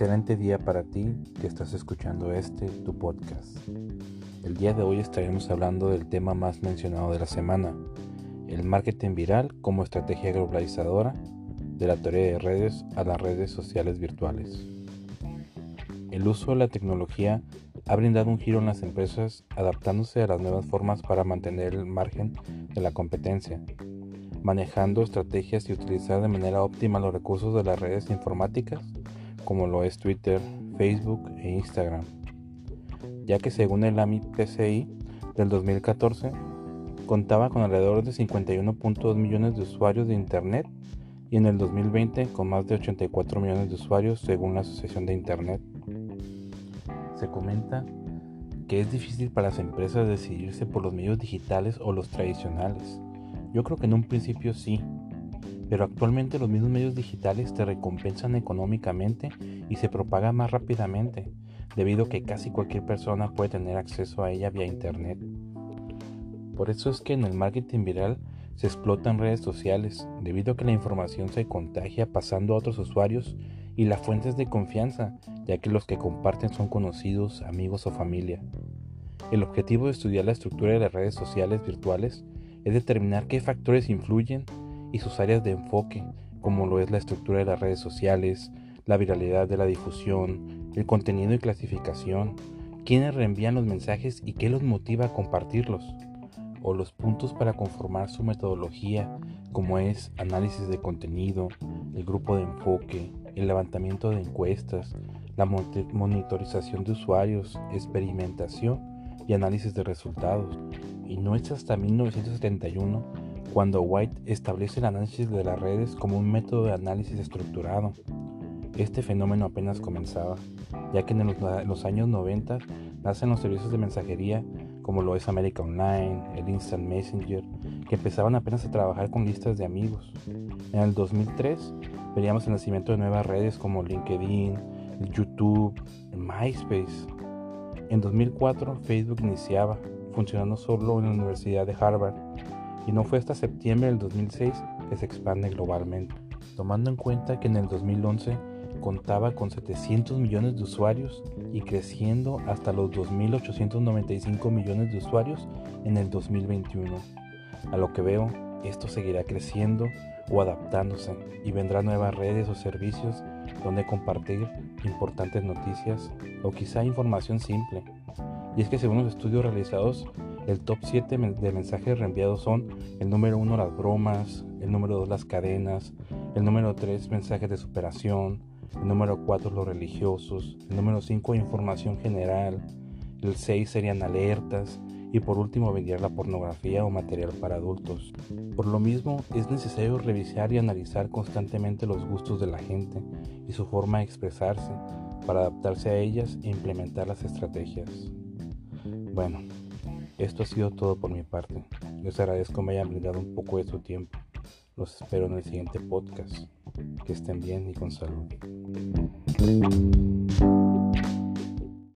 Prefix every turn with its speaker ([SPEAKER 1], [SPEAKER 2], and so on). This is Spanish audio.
[SPEAKER 1] Excelente día para ti que estás escuchando este, tu podcast. El día de hoy estaremos hablando del tema más mencionado de la semana, el marketing viral como estrategia globalizadora de la teoría de redes a las redes sociales virtuales. El uso de la tecnología ha brindado un giro en las empresas adaptándose a las nuevas formas para mantener el margen de la competencia, manejando estrategias y utilizar de manera óptima los recursos de las redes informáticas como lo es Twitter, Facebook e Instagram, ya que según el AMI PCI del 2014 contaba con alrededor de 51.2 millones de usuarios de Internet y en el 2020 con más de 84 millones de usuarios según la Asociación de Internet. Se comenta que es difícil para las empresas decidirse por los medios digitales o los tradicionales. Yo creo que en un principio sí, pero actualmente los mismos medios digitales te recompensan económicamente y se propagan más rápidamente, debido a que casi cualquier persona puede tener acceso a ella vía Internet. Por eso es que en el marketing viral se explotan redes sociales, debido a que la información se contagia pasando a otros usuarios y la fuente es de confianza, ya que los que comparten son conocidos, amigos o familia. El objetivo de estudiar la estructura de las redes sociales virtuales es determinar qué factores influyen y sus áreas de enfoque, como lo es la estructura de las redes sociales, la viralidad de la difusión, el contenido y clasificación, quiénes reenvían los mensajes y qué los motiva a compartirlos, o los puntos para conformar su metodología, como es análisis de contenido, el grupo de enfoque, el levantamiento de encuestas, la monitorización de usuarios, experimentación y análisis de resultados. Y no es hasta 1971 cuando White establece el análisis de las redes como un método de análisis estructurado. Este fenómeno apenas comenzaba, ya que en los, años 90 nacen los servicios de mensajería como lo es América Online, el Instant Messenger, que empezaban apenas a trabajar con listas de amigos. En el 2003 veríamos el nacimiento de nuevas redes como LinkedIn, YouTube, MySpace. En 2004 Facebook iniciaba, funcionando solo en la Universidad de Harvard y no fue hasta septiembre del 2006 que se expande globalmente, tomando en cuenta que en el 2011 contaba con 700 millones de usuarios y creciendo hasta los 2.895 millones de usuarios en el 2021. A lo que veo, esto seguirá creciendo o adaptándose y vendrán nuevas redes o servicios donde compartir importantes noticias o quizá información simple. Y es que según los estudios realizados, el top 7 de mensajes reenviados son el número 1 las bromas, el número 2 las cadenas, el número 3 mensajes de superación, el número 4 los religiosos, el número 5 información general, el 6 serían alertas y por último vendría la pornografía o material para adultos. Por lo mismo es necesario revisar y analizar constantemente los gustos de la gente y su forma de expresarse para adaptarse a ellas e implementar las estrategias. Bueno, esto ha sido todo por mi parte. Les agradezco me hayan brindado un poco de su tiempo. Los espero en el siguiente podcast. Que estén bien y con salud.